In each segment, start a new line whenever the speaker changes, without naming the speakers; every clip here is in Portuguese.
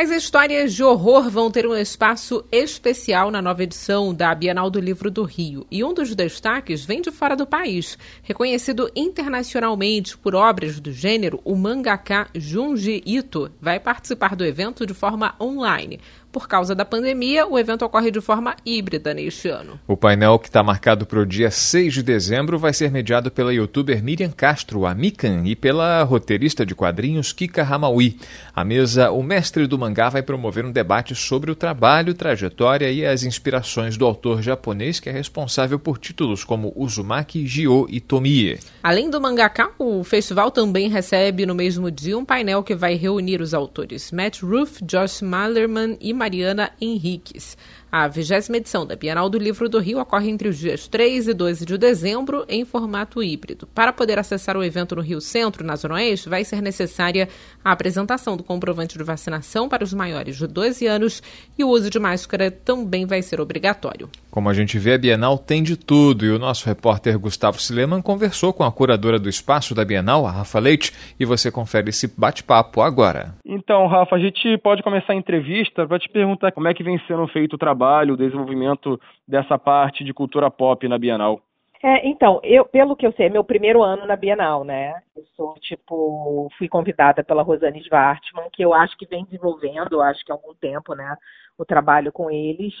As histórias de horror vão ter um espaço especial na nova edição da Bienal do Livro do Rio. E um dos destaques vem de fora do país. Reconhecido internacionalmente por obras do gênero, o mangaka Junji Ito vai participar do evento de forma online. Por causa da pandemia, o evento ocorre de forma híbrida neste ano.
O painel, que está marcado para o dia 6 de dezembro, vai ser mediado pela youtuber Miriam Castro, a Mikan, e pela roteirista de quadrinhos Kika Hamaui. A mesa O Mestre do Mangá vai promover um debate sobre o trabalho, trajetória e as inspirações do autor japonês que é responsável por títulos como Uzumaki, Jio e Tomie.
Além do mangaka, o festival também recebe no mesmo dia um painel que vai reunir os autores Matt Ruff, Josh Malerman e Mariana Henriques. A vigésima edição da Bienal do Livro do Rio ocorre entre os dias 3 e 12 de dezembro em formato híbrido. Para poder acessar o evento no Rio Centro, na Zona Oeste, vai ser necessária a apresentação do comprovante de vacinação para os maiores de 12 anos e o uso de máscara também vai ser obrigatório.
Como a gente vê, a Bienal tem de tudo e o nosso repórter Gustavo Sileman conversou com a curadora do espaço da Bienal, a Rafa Leite, e você confere esse bate-papo agora.
Então, Rafa, a gente pode começar a entrevista para te perguntar como é que vem sendo feito o trabalho trabalho, o desenvolvimento dessa parte de cultura pop na Bienal?
É, então, eu, pelo que eu sei, é meu primeiro ano na Bienal, né? Eu sou, tipo, fui convidada pela Rosane Svartman, que eu acho que vem desenvolvendo, acho que há algum tempo, né, o trabalho com eles.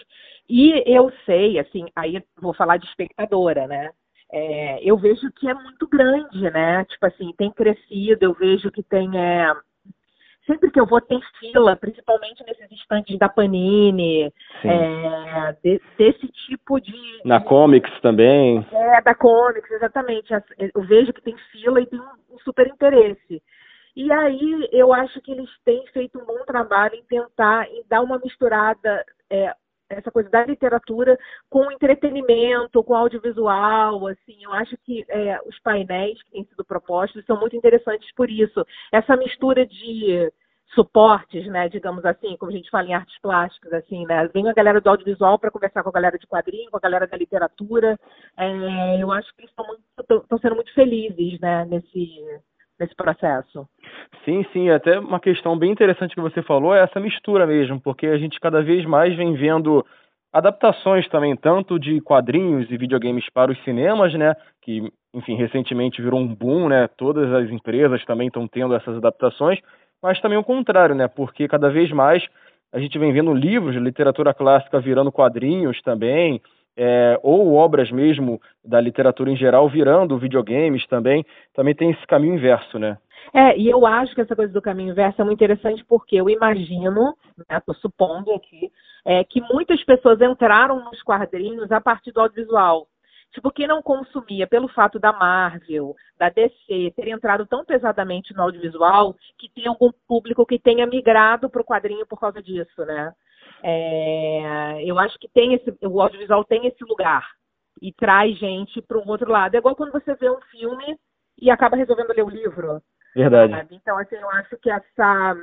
E eu sei, assim, aí vou falar de espectadora, né? É, eu vejo que é muito grande, né? Tipo assim, tem crescido, eu vejo que tem é, sempre que eu vou tem fila, principalmente nesses estantes da Panini, é, de, desse tipo de.
Na Comics também.
É, da Comics, exatamente. Eu vejo que tem fila e tem um, um super interesse. E aí eu acho que eles têm feito um bom trabalho em tentar em dar uma misturada é, essa coisa da literatura com entretenimento, com audiovisual, assim, eu acho que é, os painéis que têm sido propostos são muito interessantes por isso. Essa mistura de suportes, né, digamos assim, como a gente fala em artes plásticas, assim, né, vem a galera do audiovisual para conversar com a galera de quadrinho, com a galera da literatura, é, eu acho que eles estão sendo muito felizes, né, nesse, nesse processo.
Sim, sim, até uma questão bem interessante que você falou é essa mistura mesmo, porque a gente cada vez mais vem vendo adaptações também, tanto de quadrinhos e videogames para os cinemas, né, que, enfim, recentemente virou um boom, né, todas as empresas também estão tendo essas adaptações, mas também o contrário, né? Porque cada vez mais a gente vem vendo livros literatura clássica virando quadrinhos também, é, ou obras mesmo da literatura em geral virando videogames também, também tem esse caminho inverso, né?
É, e eu acho que essa coisa do caminho inverso é muito interessante porque eu imagino, estou né, supondo aqui, é, que muitas pessoas entraram nos quadrinhos a partir do audiovisual. Tipo, quem não consumia pelo fato da Marvel, da DC ter entrado tão pesadamente no audiovisual, que tem algum público que tenha migrado para o quadrinho por causa disso, né? É, eu acho que tem esse, o audiovisual tem esse lugar e traz gente para um outro lado. É igual quando você vê um filme e acaba resolvendo ler o livro.
Verdade. Sabe?
Então, assim, eu acho que essa,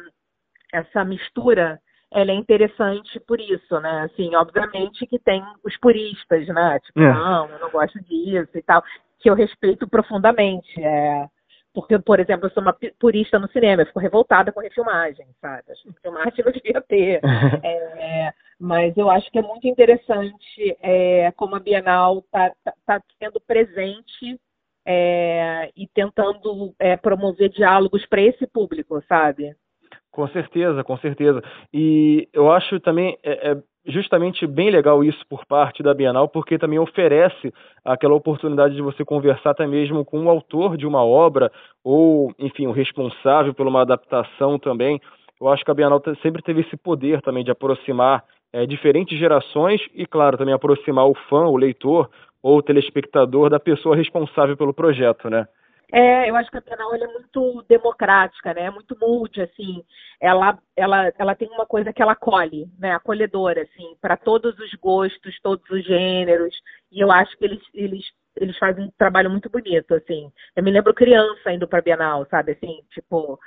essa mistura ela é interessante por isso, né? Assim, obviamente que tem os puristas, né? Tipo, é. não, eu não gosto disso e tal, que eu respeito profundamente. É, porque, por exemplo, eu sou uma purista no cinema, eu fico revoltada com refilmagem, sabe? Acho que filmagem não devia ter. é, mas eu acho que é muito interessante é, como a Bienal está tá, tá sendo presente é, e tentando é, promover diálogos para esse público, sabe?
Com certeza, com certeza. E eu acho também é, é, justamente bem legal isso por parte da Bienal, porque também oferece aquela oportunidade de você conversar até mesmo com o autor de uma obra, ou, enfim, o responsável por uma adaptação também. Eu acho que a Bienal sempre teve esse poder também de aproximar é, diferentes gerações e, claro, também aproximar o fã, o leitor ou o telespectador da pessoa responsável pelo projeto, né?
É, eu acho que a Bienal é muito democrática, né? Muito multi, assim. Ela, ela, ela tem uma coisa que ela acolhe, né? Acolhedora, assim, para todos os gostos, todos os gêneros. E eu acho que eles, eles, eles fazem um trabalho muito bonito, assim. Eu me lembro criança indo para Bienal, sabe? Assim, tipo,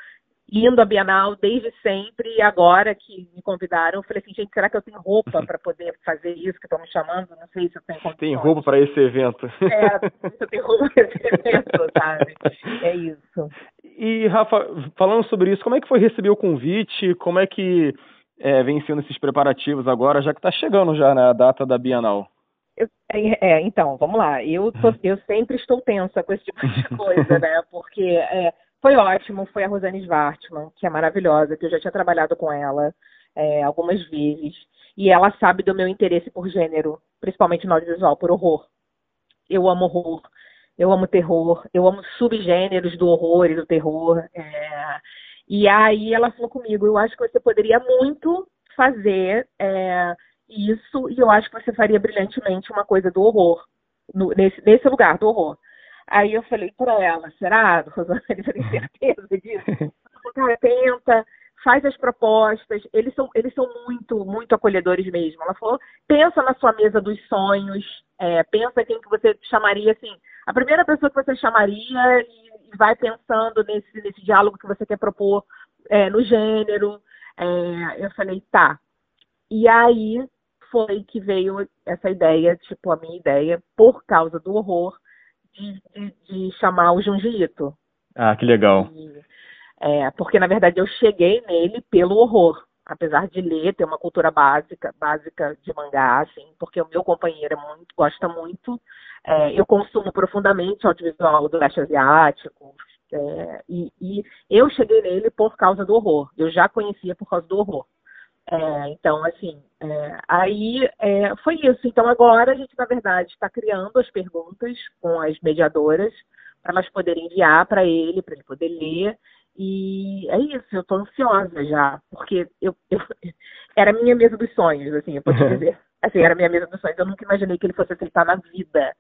indo à Bienal desde sempre e agora que me convidaram, eu falei assim, gente, será que eu tenho roupa para poder fazer isso que estão me chamando? Não sei se eu tenho condições.
Tem roupa para esse evento.
É, se eu tenho roupa para esse evento, sabe? É isso.
E, Rafa, falando sobre isso, como é que foi receber o convite? Como é que é, vem sendo esses preparativos agora, já que está chegando já né, a data da Bienal?
Eu, é, é, então, vamos lá. Eu, tô, eu sempre estou tensa com esse tipo de coisa, né? Porque é, foi ótimo, foi a Rosane Svartman, que é maravilhosa, que eu já tinha trabalhado com ela é, algumas vezes. E ela sabe do meu interesse por gênero, principalmente no audiovisual, por horror. Eu amo horror, eu amo terror, eu amo subgêneros do horror e do terror. É... E aí ela falou comigo, eu acho que você poderia muito fazer é, isso, e eu acho que você faria brilhantemente uma coisa do horror, no, nesse, nesse lugar, do horror. Aí eu falei para ela, será, Rosana? Tem certeza disso? Cara, tenta, faz as propostas. Eles são, eles são muito, muito acolhedores mesmo. Ela falou, pensa na sua mesa dos sonhos, é, pensa quem que você chamaria, assim, a primeira pessoa que você chamaria e, e vai pensando nesse, nesse diálogo que você quer propor é, no gênero. É, eu falei, tá. E aí foi que veio essa ideia, tipo, a minha ideia, por causa do horror, de, de, de chamar o Junji Ito.
Ah, que legal.
E, é, porque, na verdade, eu cheguei nele pelo horror. Apesar de ler, ter uma cultura básica, básica de mangá, assim, porque o meu companheiro é muito, gosta muito. É, eu consumo profundamente audiovisual do leste asiático. É, e, e eu cheguei nele por causa do horror. Eu já conhecia por causa do horror. É, então, assim, é, aí é, foi isso. Então, agora a gente, na verdade, está criando as perguntas com as mediadoras para elas poderem enviar para ele, para ele poder ler. E é isso, eu estou ansiosa já, porque eu, eu, era a minha mesa dos sonhos, assim, eu posso dizer. Assim, era a minha mesa dos sonhos. Eu nunca imaginei que ele fosse aceitar na vida.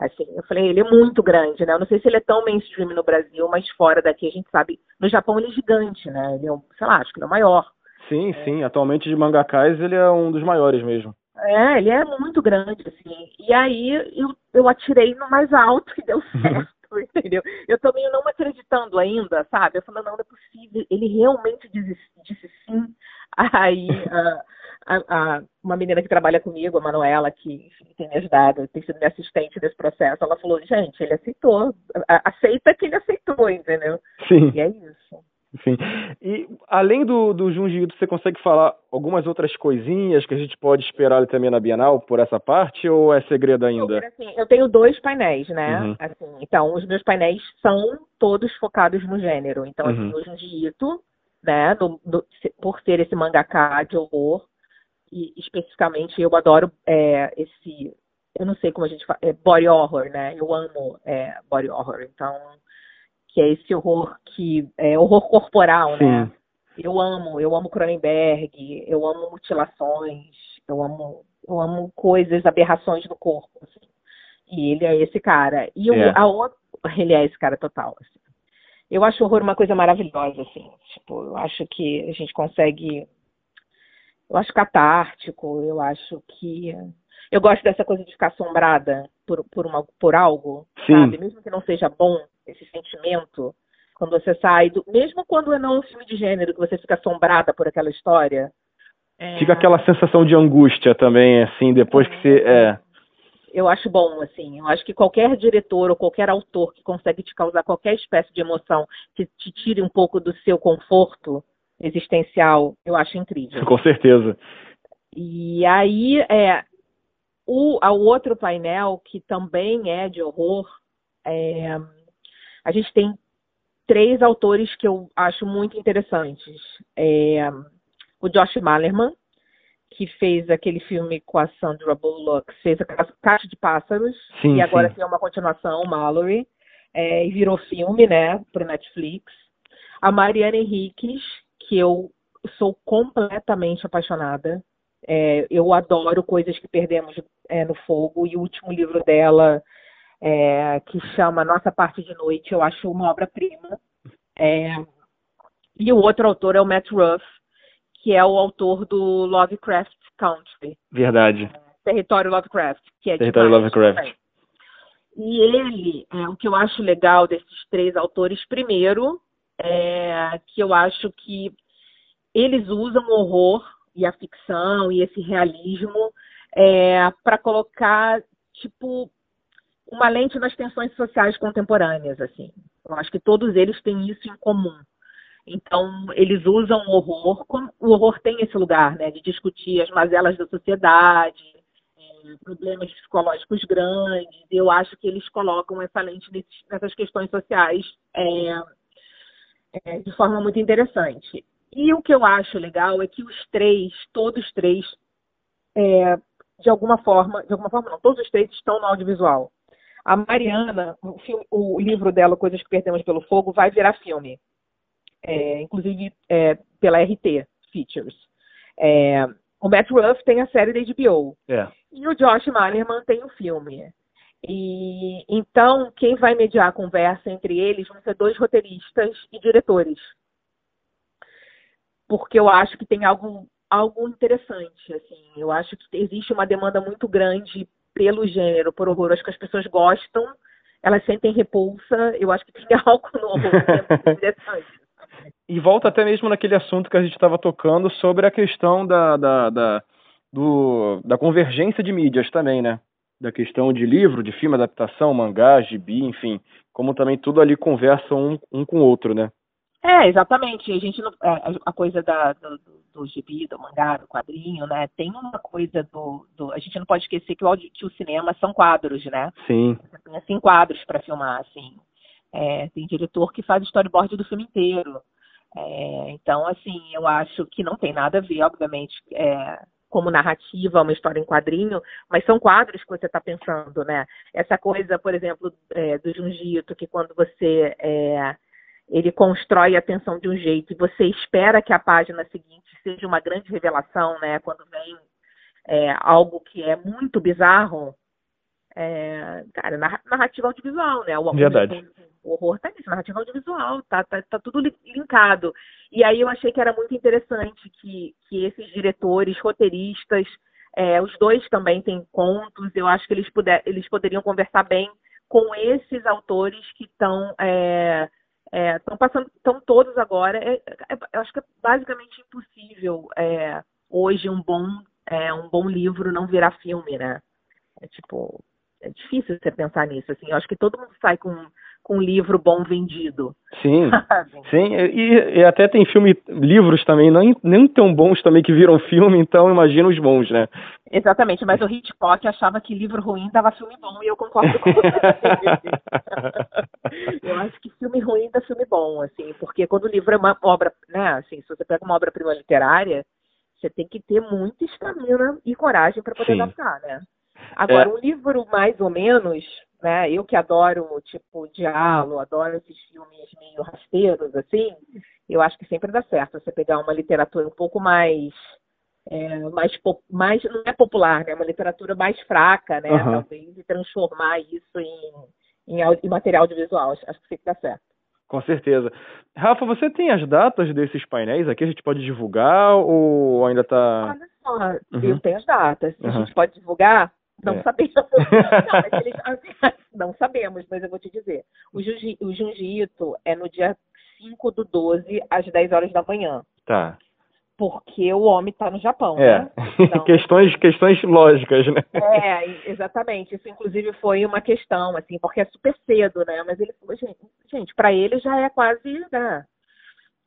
Assim, eu falei, ele é muito grande, né? Eu não sei se ele é tão mainstream no Brasil, mas fora daqui a gente sabe. No Japão ele é gigante, né? Ele é, sei lá, acho que ele é o maior.
Sim, é. sim. Atualmente de mangakais ele é um dos maiores mesmo.
É, ele é muito grande, assim. E aí eu, eu atirei no mais alto e deu certo, entendeu? Eu tô meio não acreditando ainda, sabe? Eu falei, não, não é possível. Ele realmente disse, disse sim. Aí a, a, a, uma menina que trabalha comigo, a Manuela, que enfim, tem me ajudado, tem sido minha assistente nesse processo, ela falou, gente, ele aceitou. Aceita que ele aceitou, entendeu?
Sim.
E é isso.
Enfim. E além do, do Junji Ito, você consegue falar algumas outras coisinhas que a gente pode esperar também na Bienal por essa parte ou é segredo ainda?
Assim, eu tenho dois painéis, né? Uhum. Assim, então, os meus painéis são todos focados no gênero. Então, assim, uhum. o Junji Ito, né, do, do, por ser esse mangaká de horror, e especificamente eu adoro é, esse, eu não sei como a gente fala, é body horror, né? Eu amo é, body horror. Então, que é esse horror que é horror corporal, né? Sim. né? Eu amo, eu amo Cronenberg, eu amo mutilações, eu amo, eu amo coisas, aberrações do corpo. Assim. E ele é esse cara. E é. a outra, ele é esse cara total. Assim. Eu acho o horror uma coisa maravilhosa, assim. Tipo, eu acho que a gente consegue. Eu acho catártico, eu acho que. Eu gosto dessa coisa de ficar assombrada por, por, uma, por algo, Sim. sabe? Mesmo que não seja bom, esse sentimento quando você sai do, mesmo quando é não um filme de gênero que você fica assombrada por aquela história?
É... fica aquela sensação de angústia também assim depois é... que você é.
Eu acho bom assim. Eu acho que qualquer diretor ou qualquer autor que consegue te causar qualquer espécie de emoção que te tire um pouco do seu conforto existencial eu acho incrível.
Com certeza.
E aí é o, o outro painel que também é de horror é, a gente tem três autores que eu acho muito interessantes. É, o Josh Malerman, que fez aquele filme com a Sandra Bullock, fez a Caixa de Pássaros, sim, e agora sim. tem uma continuação, Mallory, é, e virou filme, né, para Netflix. A Mariana Henriques, que eu sou completamente apaixonada. É, eu adoro coisas que perdemos é, no fogo, e o último livro dela é, que chama Nossa Parte de Noite, eu acho uma obra-prima. É, e o outro autor é o Matt Ruff, que é o autor do Lovecraft Country.
Verdade. É,
Território Lovecraft, que é
Território Lovecraft.
E ele, é, o que eu acho legal desses três autores, primeiro, é, que eu acho que eles usam o horror e a ficção e esse realismo é, para colocar tipo uma lente nas tensões sociais contemporâneas, assim. Eu acho que todos eles têm isso em comum. Então, eles usam o horror, o horror tem esse lugar, né, de discutir as mazelas da sociedade, é, problemas psicológicos grandes. Eu acho que eles colocam essa lente nessas questões sociais é, é, de forma muito interessante. E o que eu acho legal é que os três, todos os três, é, de alguma forma, de alguma forma não, todos os três estão no audiovisual. A Mariana, o, filme, o livro dela, Coisas que Perdemos pelo Fogo, vai virar filme. É, inclusive é, pela RT Features. É, o Matt Ruff tem a série da HBO.
É.
E o Josh Malerman tem o filme. E então quem vai mediar a conversa entre eles vão ser dois roteiristas e diretores. Porque eu acho que tem algo algo interessante, assim. Eu acho que existe uma demanda muito grande pelo gênero, por horror. Acho que as pessoas gostam, elas sentem repulsa. Eu acho que tem algo no horror que é interessante.
E volta até mesmo naquele assunto que a gente estava tocando sobre a questão da, da, da, do, da convergência de mídias também, né? Da questão de livro, de filme, adaptação, mangá, gibi, enfim. Como também tudo ali conversa um, um com o outro, né?
É, exatamente. A gente não, é, a coisa da, do, do gibi, do mangá, do quadrinho, né? Tem uma coisa do, do a gente não pode esquecer que o, que o cinema são quadros, né?
Sim.
Tem assim quadros para filmar, assim. É, tem diretor que faz storyboard do filme inteiro. É, então, assim, eu acho que não tem nada a ver, obviamente, é, como narrativa, uma história em quadrinho, mas são quadros que você está pensando, né? Essa coisa, por exemplo, é, do Junjito, que quando você é, ele constrói a tensão de um jeito e você espera que a página seguinte seja uma grande revelação, né? Quando vem é, algo que é muito bizarro, é, cara, narrativa audiovisual, né? O,
Verdade.
O, o horror tá nisso, narrativa audiovisual, tá, tá, tá tudo linkado. E aí eu achei que era muito interessante que, que esses diretores, roteiristas, é, os dois também têm contos, eu acho que eles, puder, eles poderiam conversar bem com esses autores que estão é, Estão é, passando, estão todos agora. É, é, eu acho que é basicamente impossível é, hoje um bom, é, um bom livro não virar filme, né? É tipo, é difícil você pensar nisso. Assim, eu acho que todo mundo sai com, com um livro bom vendido.
Sim, sim. E, e, até tem filme, livros também, não, nem tão bons também que viram filme, então imagina os bons, né?
Exatamente, mas o Hitchcock achava que livro ruim dava filme bom e eu concordo com você. eu acho que filme ruim dá filme bom, assim, porque quando o livro é uma obra, né, assim, se você pega uma obra-prima literária, você tem que ter muita estamina e coragem para poder Sim. adaptar, né? Agora, é... um livro mais ou menos, né, eu que adoro, tipo, diálogo, adoro esses filmes meio rasteiros, assim, eu acho que sempre dá certo você pegar uma literatura um pouco mais é, mais, mais não é popular, né? Uma literatura mais fraca, né? Uhum. Talvez e transformar isso em, em, em material audiovisual. Acho, acho que fica certo.
Com certeza. Rafa, você tem as datas desses painéis aqui? A gente pode divulgar ou ainda está?
Olha só, uhum. eu tenho as datas. Uhum. A gente pode divulgar? Não é. sabemos. não, mas eles, não sabemos, mas eu vou te dizer. O, Juji, o é no dia 5 do 12, às 10 horas da manhã.
Tá
porque o homem está no Japão,
é.
né?
Então, questões, questões lógicas, né?
É, exatamente. Isso, inclusive, foi uma questão, assim, porque é super cedo, né? Mas ele falou, gente, gente para ele já é quase, né?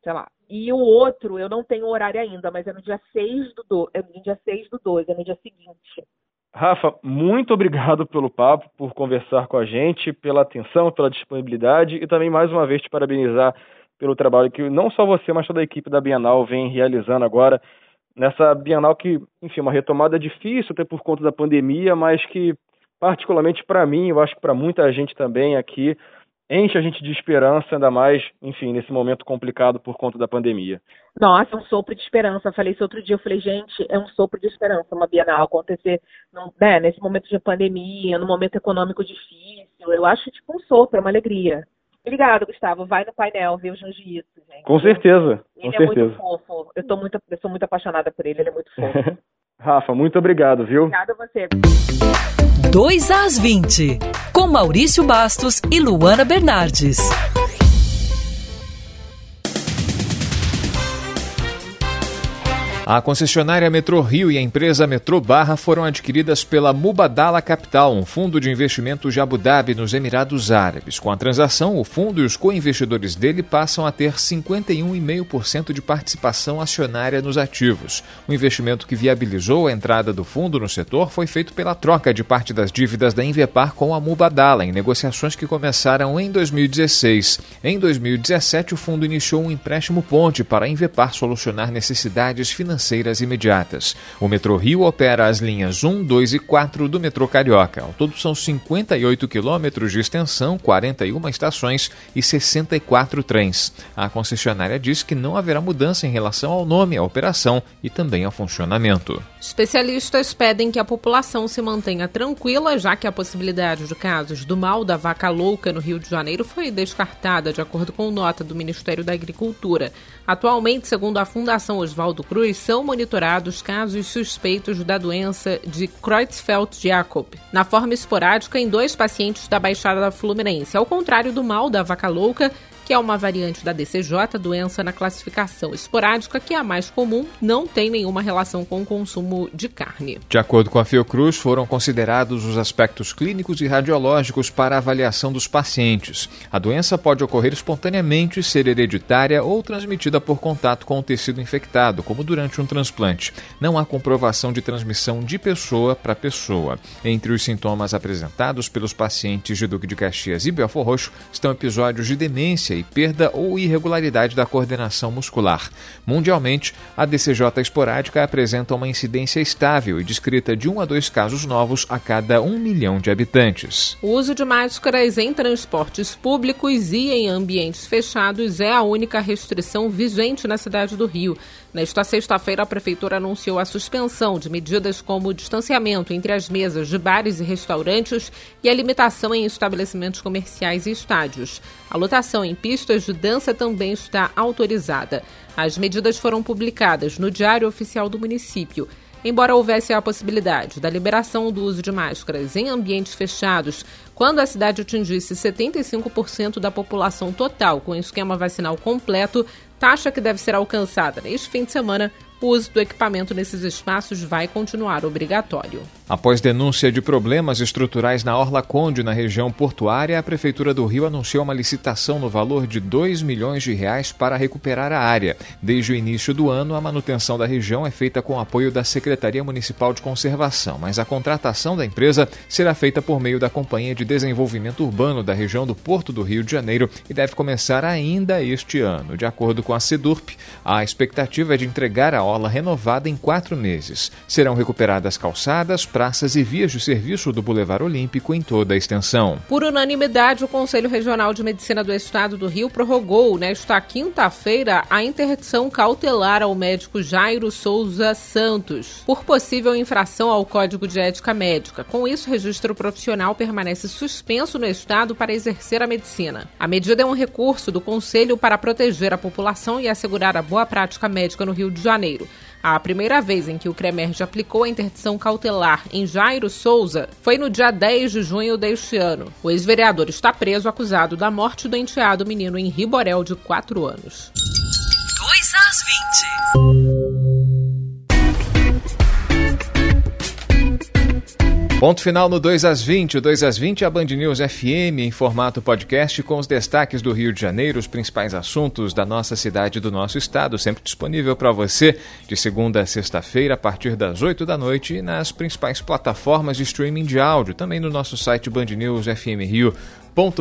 Sei lá. E o outro, eu não tenho horário ainda, mas é no dia 6 do, do, é no dia 6 do 12, é no dia seguinte.
Rafa, muito obrigado pelo papo, por conversar com a gente, pela atenção, pela disponibilidade e também mais uma vez te parabenizar pelo trabalho que não só você, mas toda a equipe da Bienal vem realizando agora nessa Bienal que, enfim, uma retomada difícil até por conta da pandemia, mas que particularmente para mim, eu acho que para muita gente também aqui, enche a gente de esperança, ainda mais, enfim, nesse momento complicado por conta da pandemia.
Nossa, um sopro de esperança. Eu falei isso outro dia, eu falei, gente, é um sopro de esperança uma Bienal acontecer né, nesse momento de pandemia, num momento econômico difícil. Eu acho tipo um sopro, é uma alegria. Obrigado, Gustavo. Vai no painel, ver o Jiu-Jitsu, gente.
Com certeza.
Ele
com
é
certeza.
muito fofo. Eu, tô muito, eu sou muito apaixonada por ele, ele é muito fofo.
Rafa, muito obrigado, viu?
Obrigada a você.
2 às 20, com Maurício Bastos e Luana Bernardes.
A concessionária Metrô Rio e a empresa Metrô Barra foram adquiridas pela Mubadala Capital, um fundo de investimento de Abu Dhabi, nos Emirados Árabes. Com a transação, o fundo e os co-investidores dele passam a ter 51,5% de participação acionária nos ativos. O investimento que viabilizou a entrada do fundo no setor foi feito pela troca de parte das dívidas da Invepar com a Mubadala, em negociações que começaram em 2016. Em 2017, o fundo iniciou um empréstimo ponte para a Invepar solucionar necessidades financeiras financeiras imediatas. O Metrô Rio opera as linhas 1, 2 e 4 do metrô Carioca. Ao todo são 58 quilômetros de extensão, 41 estações e 64 trens. A concessionária diz que não haverá mudança em relação ao nome, à operação e também ao funcionamento.
Especialistas pedem que a população se mantenha tranquila, já que a possibilidade de casos do mal da vaca louca no Rio de Janeiro foi descartada, de acordo com nota do Ministério da Agricultura. Atualmente, segundo a Fundação Oswaldo Cruz, são monitorados casos suspeitos da doença de Creutzfeldt-Jakob, na forma esporádica em dois pacientes da Baixada Fluminense. Ao contrário do mal da vaca louca, que é uma variante da DCJ, doença na classificação esporádica, que é a mais comum, não tem nenhuma relação com o consumo de carne.
De acordo com a Fiocruz, foram considerados os aspectos clínicos e radiológicos para a avaliação dos pacientes. A doença pode ocorrer espontaneamente, ser hereditária ou transmitida por contato com o tecido infectado, como durante um transplante. Não há comprovação de transmissão de pessoa para pessoa. Entre os sintomas apresentados pelos pacientes de Duque de Caxias e Belfor Roxo estão episódios de demência e perda ou irregularidade da coordenação muscular. Mundialmente, a DCJ esporádica apresenta uma incidência estável e descrita de um a dois casos novos a cada um milhão de habitantes.
O uso de máscaras em transportes públicos e em ambientes fechados é a única restrição vigente na cidade do Rio. Nesta sexta-feira, a Prefeitura anunciou a suspensão de medidas como o distanciamento entre as mesas de bares e restaurantes e a limitação em estabelecimentos comerciais e estádios. A lotação em pistas de dança também está autorizada. As medidas foram publicadas no Diário Oficial do município. Embora houvesse a possibilidade da liberação do uso de máscaras em ambientes fechados, quando a cidade atingisse 75% da população total com esquema vacinal completo, taxa que deve ser alcançada neste fim de semana o uso do equipamento nesses espaços vai continuar obrigatório.
Após denúncia de problemas estruturais na Orla Conde, na região portuária, a Prefeitura do Rio anunciou uma licitação no valor de 2 milhões de reais para recuperar a área. Desde o início do ano, a manutenção da região é feita com apoio da Secretaria Municipal de Conservação, mas a contratação da empresa será feita por meio da Companhia de Desenvolvimento Urbano da região do Porto do Rio de Janeiro e deve começar ainda este ano. De acordo com a SEDURP, a expectativa é de entregar a orla renovada em quatro meses. Serão recuperadas calçadas, praças e vias de serviço do Boulevard Olímpico em toda a extensão.
Por unanimidade, o Conselho Regional de Medicina do Estado do Rio prorrogou nesta quinta-feira a interdição cautelar ao médico Jairo Souza Santos por possível infração ao Código de Ética Médica. Com isso, o registro profissional permanece suspenso no Estado para exercer a medicina. A medida é um recurso do Conselho para proteger a população e assegurar a boa prática médica no Rio de Janeiro. A primeira vez em que o CREMERG aplicou a interdição cautelar em Jairo Souza foi no dia 10 de junho deste ano. O ex-vereador está preso acusado da morte do enteado menino em Riborel de 4 anos. 2 às 20.
Ponto final no 2 às 20. O 2 às 20 é a Band News FM em formato podcast com os destaques do Rio de Janeiro, os principais assuntos da nossa cidade e do nosso estado, sempre disponível para você de segunda a sexta-feira a partir das 8 da noite nas principais plataformas de streaming de áudio, também no nosso site Band News FM Rio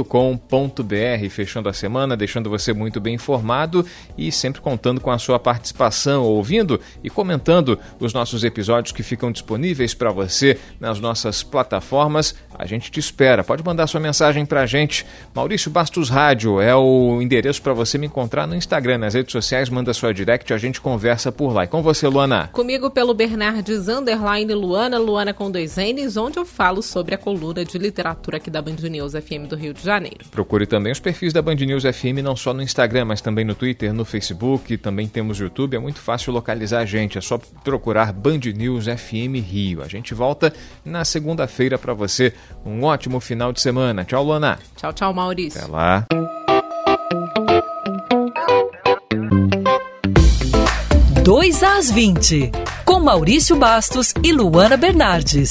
com.br fechando a semana, deixando você muito bem informado e sempre contando com a sua participação, ouvindo e comentando os nossos episódios que ficam disponíveis para você nas nossas plataformas. A gente te espera. Pode mandar sua mensagem para a gente. Maurício Bastos Rádio é o endereço para você me encontrar no Instagram, nas redes sociais. Manda sua direct, a gente conversa por lá. E com você, Luana?
Comigo pelo Bernardes Underline Luana, Luana com dois N's, onde eu falo sobre a coluna de literatura aqui da Band News FM do Rio de Janeiro.
Procure também os perfis da Band News FM, não só no Instagram, mas também no Twitter, no Facebook, também temos YouTube. É muito fácil localizar a gente, é só procurar Band News FM Rio. A gente volta na segunda-feira para você. Um ótimo final de semana. Tchau, Luana.
Tchau, tchau, Maurício.
Até lá.
2 às 20, com Maurício Bastos e Luana Bernardes.